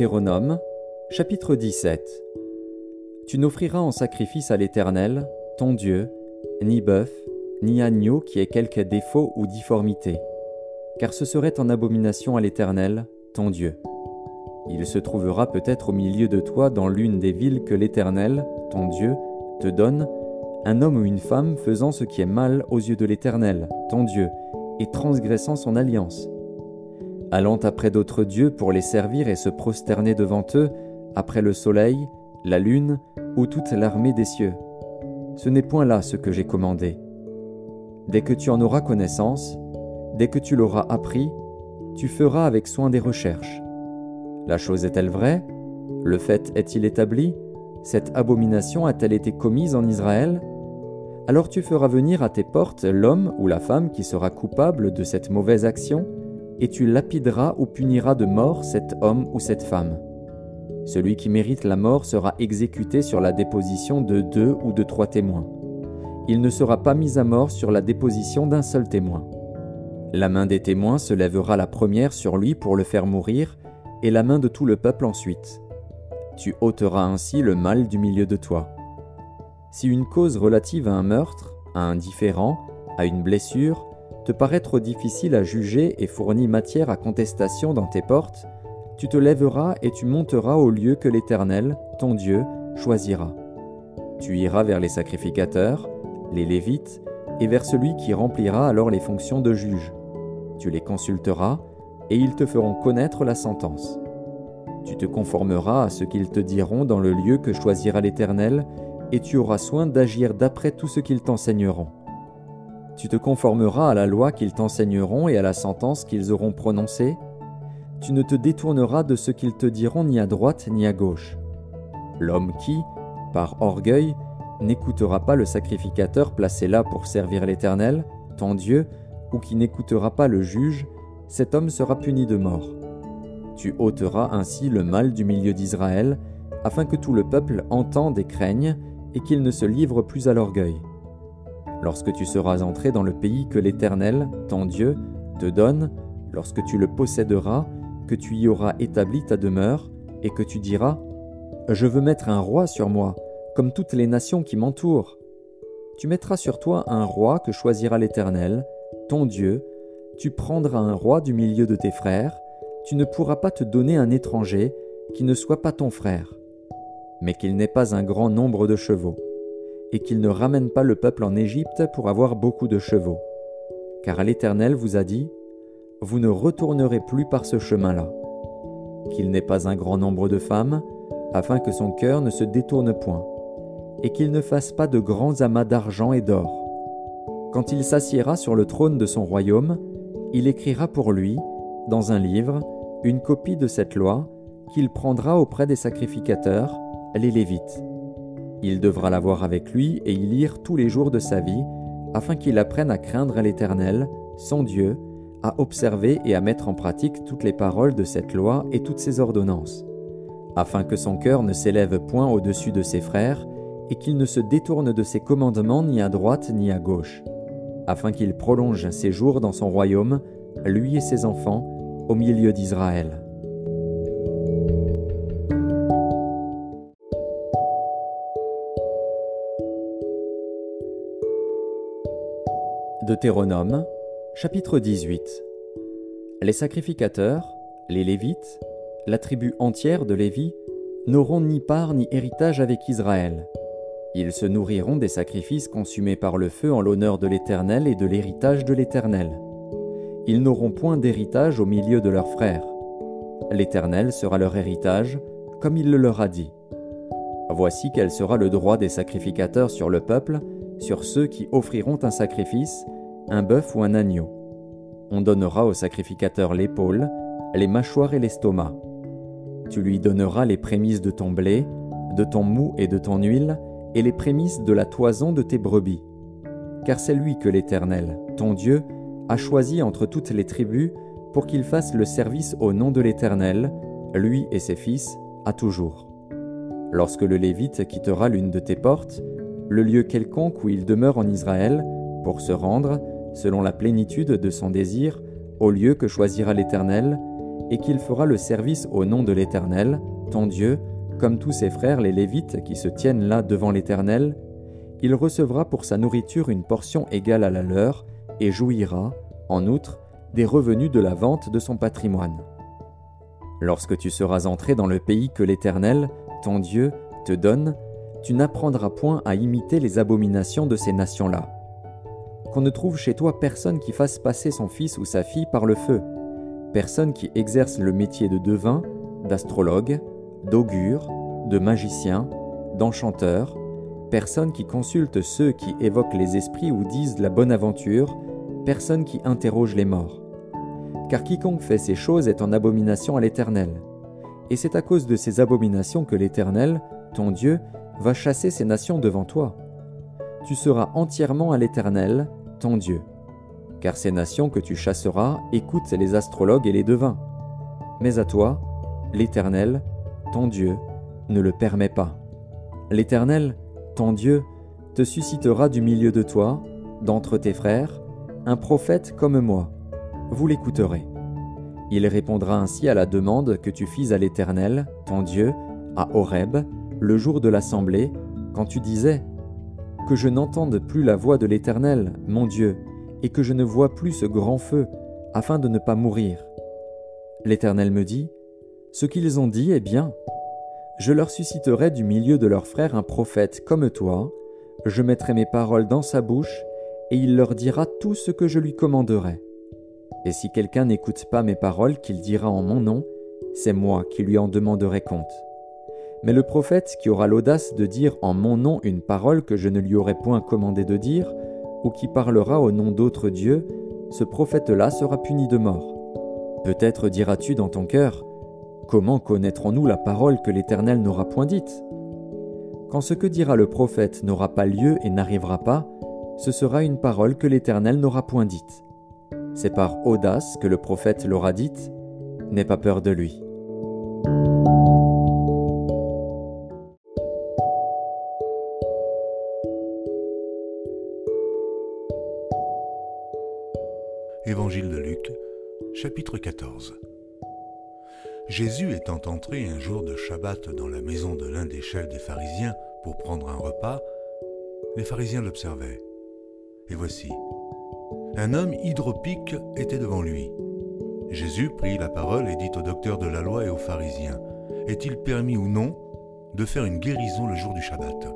Deutéronome, chapitre 17 Tu n'offriras en sacrifice à l'Éternel, ton Dieu, ni bœuf, ni agneau qui ait quelque défaut ou difformité, car ce serait en abomination à l'Éternel, ton Dieu. Il se trouvera peut-être au milieu de toi dans l'une des villes que l'Éternel, ton Dieu, te donne, un homme ou une femme faisant ce qui est mal aux yeux de l'Éternel, ton Dieu, et transgressant son alliance allant après d'autres dieux pour les servir et se prosterner devant eux, après le soleil, la lune ou toute l'armée des cieux. Ce n'est point là ce que j'ai commandé. Dès que tu en auras connaissance, dès que tu l'auras appris, tu feras avec soin des recherches. La chose est-elle vraie? Le fait est-il établi? Cette abomination a-t-elle été commise en Israël? Alors tu feras venir à tes portes l'homme ou la femme qui sera coupable de cette mauvaise action, et tu lapideras ou puniras de mort cet homme ou cette femme. Celui qui mérite la mort sera exécuté sur la déposition de deux ou de trois témoins. Il ne sera pas mis à mort sur la déposition d'un seul témoin. La main des témoins se lèvera la première sur lui pour le faire mourir, et la main de tout le peuple ensuite. Tu ôteras ainsi le mal du milieu de toi. Si une cause relative à un meurtre, à un différend, à une blessure, te paraît trop difficile à juger et fournit matière à contestation dans tes portes, tu te lèveras et tu monteras au lieu que l'Éternel, ton Dieu, choisira. Tu iras vers les sacrificateurs, les Lévites, et vers celui qui remplira alors les fonctions de juge. Tu les consulteras, et ils te feront connaître la sentence. Tu te conformeras à ce qu'ils te diront dans le lieu que choisira l'Éternel, et tu auras soin d'agir d'après tout ce qu'ils t'enseigneront. Tu te conformeras à la loi qu'ils t'enseigneront et à la sentence qu'ils auront prononcée. Tu ne te détourneras de ce qu'ils te diront ni à droite ni à gauche. L'homme qui, par orgueil, n'écoutera pas le sacrificateur placé là pour servir l'Éternel, ton Dieu, ou qui n'écoutera pas le juge, cet homme sera puni de mort. Tu ôteras ainsi le mal du milieu d'Israël, afin que tout le peuple entende et craigne, et qu'il ne se livre plus à l'orgueil lorsque tu seras entré dans le pays que l'Éternel, ton Dieu, te donne, lorsque tu le posséderas, que tu y auras établi ta demeure, et que tu diras, Je veux mettre un roi sur moi, comme toutes les nations qui m'entourent. Tu mettras sur toi un roi que choisira l'Éternel, ton Dieu, tu prendras un roi du milieu de tes frères, tu ne pourras pas te donner un étranger qui ne soit pas ton frère, mais qu'il n'ait pas un grand nombre de chevaux et qu'il ne ramène pas le peuple en Égypte pour avoir beaucoup de chevaux. Car l'Éternel vous a dit, Vous ne retournerez plus par ce chemin-là. Qu'il n'ait pas un grand nombre de femmes, afin que son cœur ne se détourne point, et qu'il ne fasse pas de grands amas d'argent et d'or. Quand il s'assiera sur le trône de son royaume, il écrira pour lui, dans un livre, une copie de cette loi qu'il prendra auprès des sacrificateurs, les Lévites il devra l'avoir avec lui et y lire tous les jours de sa vie, afin qu'il apprenne à craindre l'Éternel, son Dieu, à observer et à mettre en pratique toutes les paroles de cette loi et toutes ses ordonnances, afin que son cœur ne s'élève point au-dessus de ses frères, et qu'il ne se détourne de ses commandements ni à droite ni à gauche, afin qu'il prolonge ses jours dans son royaume, lui et ses enfants, au milieu d'Israël. Deutéronome, chapitre 18 Les sacrificateurs, les Lévites, la tribu entière de Lévi, n'auront ni part ni héritage avec Israël. Ils se nourriront des sacrifices consumés par le feu en l'honneur de l'Éternel et de l'héritage de l'Éternel. Ils n'auront point d'héritage au milieu de leurs frères. L'Éternel sera leur héritage, comme il le leur a dit. Voici quel sera le droit des sacrificateurs sur le peuple, sur ceux qui offriront un sacrifice, un bœuf ou un agneau. On donnera au sacrificateur l'épaule, les mâchoires et l'estomac. Tu lui donneras les prémices de ton blé, de ton mou et de ton huile, et les prémices de la toison de tes brebis. Car c'est lui que l'Éternel, ton Dieu, a choisi entre toutes les tribus pour qu'il fasse le service au nom de l'Éternel, lui et ses fils, à toujours. Lorsque le Lévite quittera l'une de tes portes, le lieu quelconque où il demeure en Israël, pour se rendre, selon la plénitude de son désir, au lieu que choisira l'Éternel, et qu'il fera le service au nom de l'Éternel, ton Dieu, comme tous ses frères les Lévites qui se tiennent là devant l'Éternel, il recevra pour sa nourriture une portion égale à la leur, et jouira, en outre, des revenus de la vente de son patrimoine. Lorsque tu seras entré dans le pays que l'Éternel, ton Dieu, te donne, tu n'apprendras point à imiter les abominations de ces nations-là. Qu'on ne trouve chez toi personne qui fasse passer son fils ou sa fille par le feu, personne qui exerce le métier de devin, d'astrologue, d'augure, de magicien, d'enchanteur, personne qui consulte ceux qui évoquent les esprits ou disent la bonne aventure, personne qui interroge les morts. Car quiconque fait ces choses est en abomination à l'Éternel. Et c'est à cause de ces abominations que l'Éternel, ton Dieu, va chasser ces nations devant toi. Tu seras entièrement à l'Éternel, ton Dieu. Car ces nations que tu chasseras écoutent les astrologues et les devins. Mais à toi, l'Éternel, ton Dieu, ne le permet pas. L'Éternel, ton Dieu, te suscitera du milieu de toi, d'entre tes frères, un prophète comme moi. Vous l'écouterez. Il répondra ainsi à la demande que tu fis à l'Éternel, ton Dieu, à Horeb, le jour de l'assemblée, quand tu disais Que je n'entende plus la voix de l'Éternel, mon Dieu, et que je ne vois plus ce grand feu, afin de ne pas mourir. L'Éternel me dit Ce qu'ils ont dit est bien. Je leur susciterai du milieu de leurs frères un prophète comme toi, je mettrai mes paroles dans sa bouche, et il leur dira tout ce que je lui commanderai. Et si quelqu'un n'écoute pas mes paroles qu'il dira en mon nom, c'est moi qui lui en demanderai compte. Mais le prophète qui aura l'audace de dire en mon nom une parole que je ne lui aurai point commandé de dire, ou qui parlera au nom d'autres dieux, ce prophète-là sera puni de mort. Peut-être diras-tu dans ton cœur, Comment connaîtrons-nous la parole que l'Éternel n'aura point dite? Quand ce que dira le prophète n'aura pas lieu et n'arrivera pas, ce sera une parole que l'Éternel n'aura point dite. C'est par audace que le prophète l'aura dite, n'aie pas peur de lui. Étant entré un jour de Shabbat dans la maison de l'un des chefs des pharisiens pour prendre un repas, les pharisiens l'observaient. Et voici, un homme hydropique était devant lui. Jésus prit la parole et dit au docteur de la loi et aux pharisiens, Est-il permis ou non de faire une guérison le jour du Shabbat?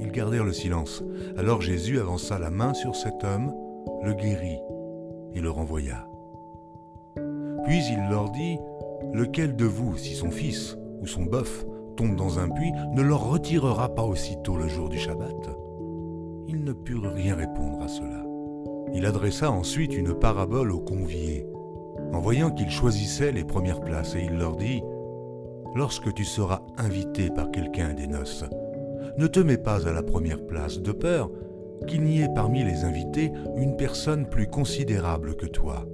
Ils gardèrent le silence. Alors Jésus avança la main sur cet homme, le guérit et le renvoya. Puis il leur dit, Lequel de vous, si son fils ou son bœuf tombe dans un puits, ne leur retirera pas aussitôt le jour du Shabbat? Ils ne purent rien répondre à cela. Il adressa ensuite une parabole aux conviés, en voyant qu'ils choisissaient les premières places, et il leur dit, Lorsque tu seras invité par quelqu'un des noces, ne te mets pas à la première place, de peur qu'il n'y ait parmi les invités une personne plus considérable que toi,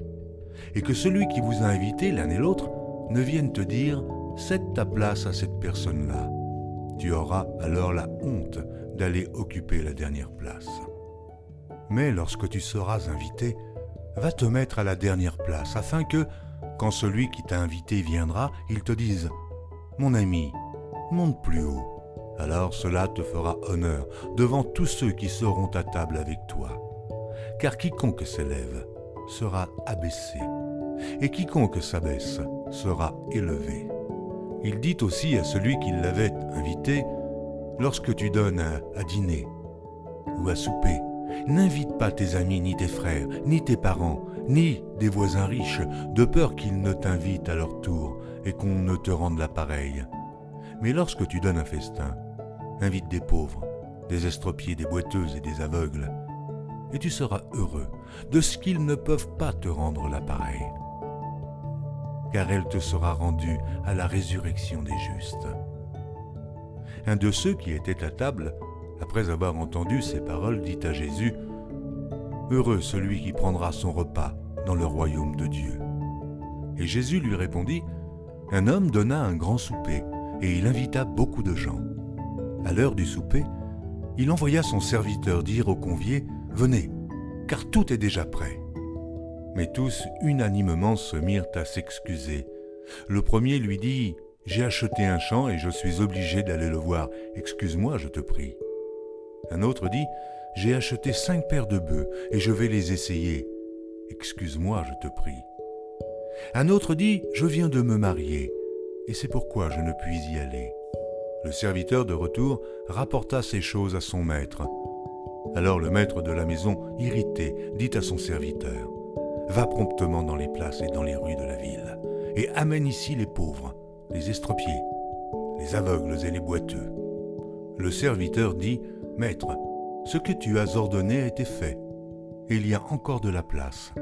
et que celui qui vous a invité l'un et l'autre ne vienne te dire Cède ta place à cette personne-là. Tu auras alors la honte d'aller occuper la dernière place. Mais lorsque tu seras invité, va te mettre à la dernière place, afin que, quand celui qui t'a invité viendra, il te dise Mon ami, monte plus haut. Alors cela te fera honneur devant tous ceux qui seront à table avec toi. Car quiconque s'élève sera abaissé, et quiconque s'abaisse sera élevé. Il dit aussi à celui qui l'avait invité, Lorsque tu donnes à, dîner ou à souper, N'invite pas tes amis, ni tes frères, ni tes parents, ni des voisins riches, de peur qu'ils ne t'invitent à leur tour et qu'on ne te rende l'appareil. Mais lorsque tu donnes un festin, invite des pauvres, des estropiés, des boiteuses et des aveugles, et tu seras heureux de ce qu'ils ne peuvent pas te rendre l'appareil, car elle te sera rendue à la résurrection des justes. Un de ceux qui étaient à table après avoir entendu ces paroles, dit à Jésus, Heureux celui qui prendra son repas dans le royaume de Dieu. Et Jésus lui répondit, Un homme donna un grand souper, et il invita beaucoup de gens. À l'heure du souper, il envoya son serviteur dire aux conviés, Venez, car tout est déjà prêt. Mais tous unanimement se mirent à s'excuser. Le premier lui dit J'ai acheté un champ et je suis obligé d'aller le voir. Excuse-moi, je te prie. Un autre dit J'ai acheté cinq paires de bœufs et je vais les essayer. Excuse-moi, je te prie. Un autre dit Je viens de me marier et c'est pourquoi je ne puis y aller. Le serviteur de retour rapporta ces choses à son maître. Alors le maître de la maison, irrité, dit à son serviteur Va promptement dans les places et dans les rues de la ville, et amène ici les pauvres, les estropiés, les aveugles et les boiteux. Le serviteur dit Maître, ce que tu as ordonné a été fait, et il y a encore de la place.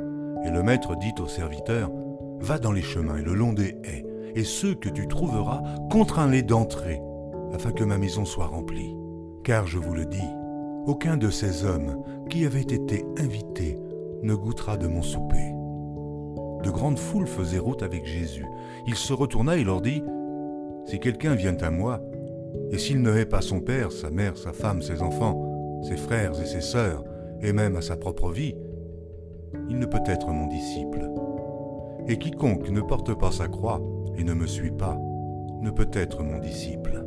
Et le maître dit au serviteur Va dans les chemins et le long des haies, et ceux que tu trouveras, contrains-les d'entrer, afin que ma maison soit remplie. Car je vous le dis, aucun de ces hommes qui avaient été invités ne goûtera de mon souper. De grandes foules faisaient route avec Jésus. Il se retourna et leur dit, Si quelqu'un vient à moi, et s'il ne hait pas son père, sa mère, sa femme, ses enfants, ses frères et ses sœurs, et même à sa propre vie, il ne peut être mon disciple. Et quiconque ne porte pas sa croix et ne me suit pas, ne peut être mon disciple.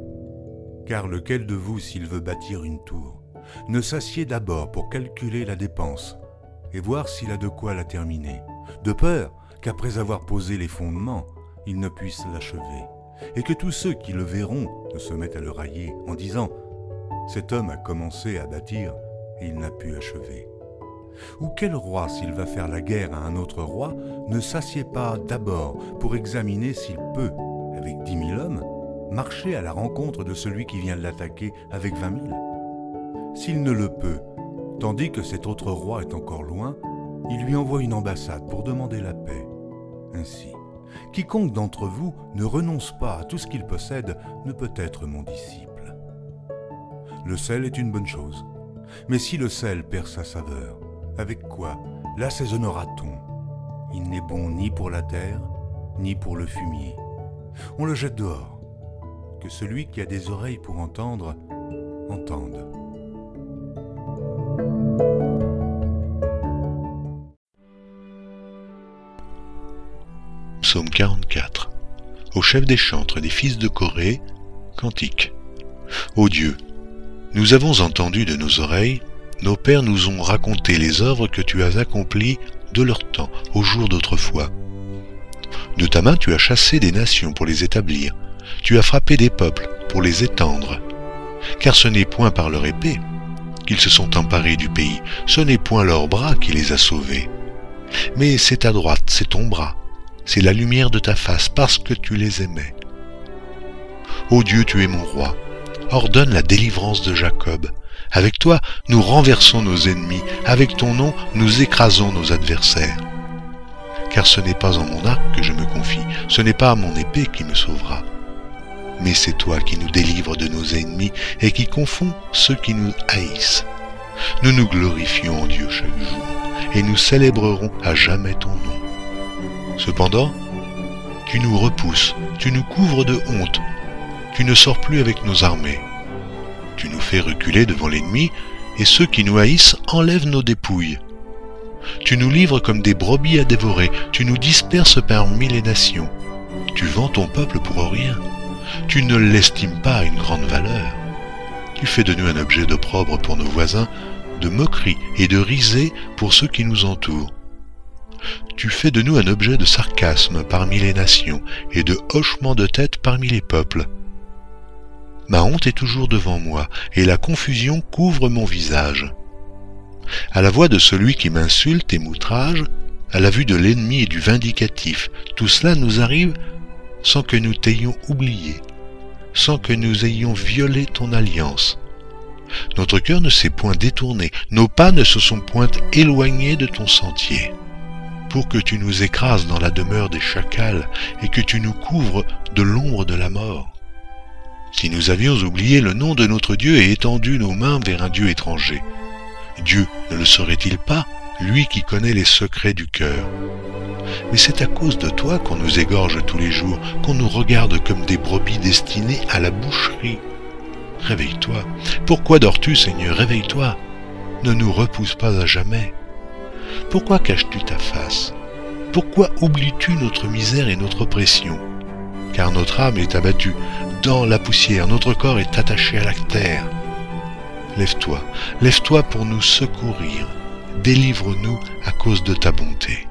Car lequel de vous, s'il veut bâtir une tour, ne s'assied d'abord pour calculer la dépense et voir s'il a de quoi la terminer, de peur qu'après avoir posé les fondements, il ne puisse l'achever, et que tous ceux qui le verront ne se mettent à le railler en disant Cet homme a commencé à bâtir et il n'a pu achever. Ou quel roi, s'il va faire la guerre à un autre roi, ne s'assied pas d'abord pour examiner s'il peut, avec dix mille hommes, marcher à la rencontre de celui qui vient l'attaquer avec vingt mille? S'il ne le peut, tandis que cet autre roi est encore loin, il lui envoie une ambassade pour demander la paix. Ainsi, quiconque d'entre vous ne renonce pas à tout ce qu'il possède ne peut être mon disciple. Le sel est une bonne chose, mais si le sel perd sa saveur, avec quoi l'assaisonnera-t-on? Il n'est bon ni pour la terre, ni pour le fumier. On le jette dehors. Que celui qui a des oreilles pour entendre, entende. 44 Au chef des chantres des fils de Corée, cantique. Ô Dieu, nous avons entendu de nos oreilles, nos pères nous ont raconté les œuvres que tu as accomplies de leur temps, au jour d'autrefois. De ta main tu as chassé des nations pour les établir, tu as frappé des peuples pour les étendre. Car ce n'est point par leur épée qu'ils se sont emparés du pays, ce n'est point leur bras qui les a sauvés. Mais c'est ta droite, c'est ton bras, c'est la lumière de ta face parce que tu les aimais. Ô Dieu, tu es mon roi, ordonne la délivrance de Jacob. Avec toi, nous renversons nos ennemis, avec ton nom, nous écrasons nos adversaires. Car ce n'est pas en mon arc que je me confie, ce n'est pas à mon épée qui me sauvera. Mais c'est toi qui nous délivres de nos ennemis et qui confonds ceux qui nous haïssent. Nous nous glorifions en Dieu chaque jour et nous célébrerons à jamais ton nom. Cependant, tu nous repousses, tu nous couvres de honte, tu ne sors plus avec nos armées. Tu nous fais reculer devant l'ennemi, et ceux qui nous haïssent enlèvent nos dépouilles. Tu nous livres comme des brebis à dévorer, tu nous disperses parmi les nations. Tu vends ton peuple pour rien. Tu ne l'estimes pas à une grande valeur. Tu fais de nous un objet d'opprobre pour nos voisins, de moquerie et de risée pour ceux qui nous entourent tu fais de nous un objet de sarcasme parmi les nations et de hochement de tête parmi les peuples. Ma honte est toujours devant moi, et la confusion couvre mon visage. À la voix de celui qui m'insulte et m'outrage, à la vue de l'ennemi et du vindicatif, tout cela nous arrive sans que nous t'ayons oublié, sans que nous ayons violé ton alliance. Notre cœur ne s'est point détourné, nos pas ne se sont point éloignés de ton sentier pour que tu nous écrases dans la demeure des chacals et que tu nous couvres de l'ombre de la mort. Si nous avions oublié le nom de notre Dieu et étendu nos mains vers un Dieu étranger, Dieu ne le saurait-il pas, lui qui connaît les secrets du cœur? Mais c'est à cause de toi qu'on nous égorge tous les jours, qu'on nous regarde comme des brebis destinées à la boucherie. Réveille-toi. Pourquoi dors-tu, Seigneur? Réveille-toi. Ne nous repousse pas à jamais. Pourquoi caches-tu ta face? Pourquoi oublies-tu notre misère et notre oppression Car notre âme est abattue dans la poussière, notre corps est attaché à la terre. Lève-toi, lève-toi pour nous secourir, délivre-nous à cause de ta bonté.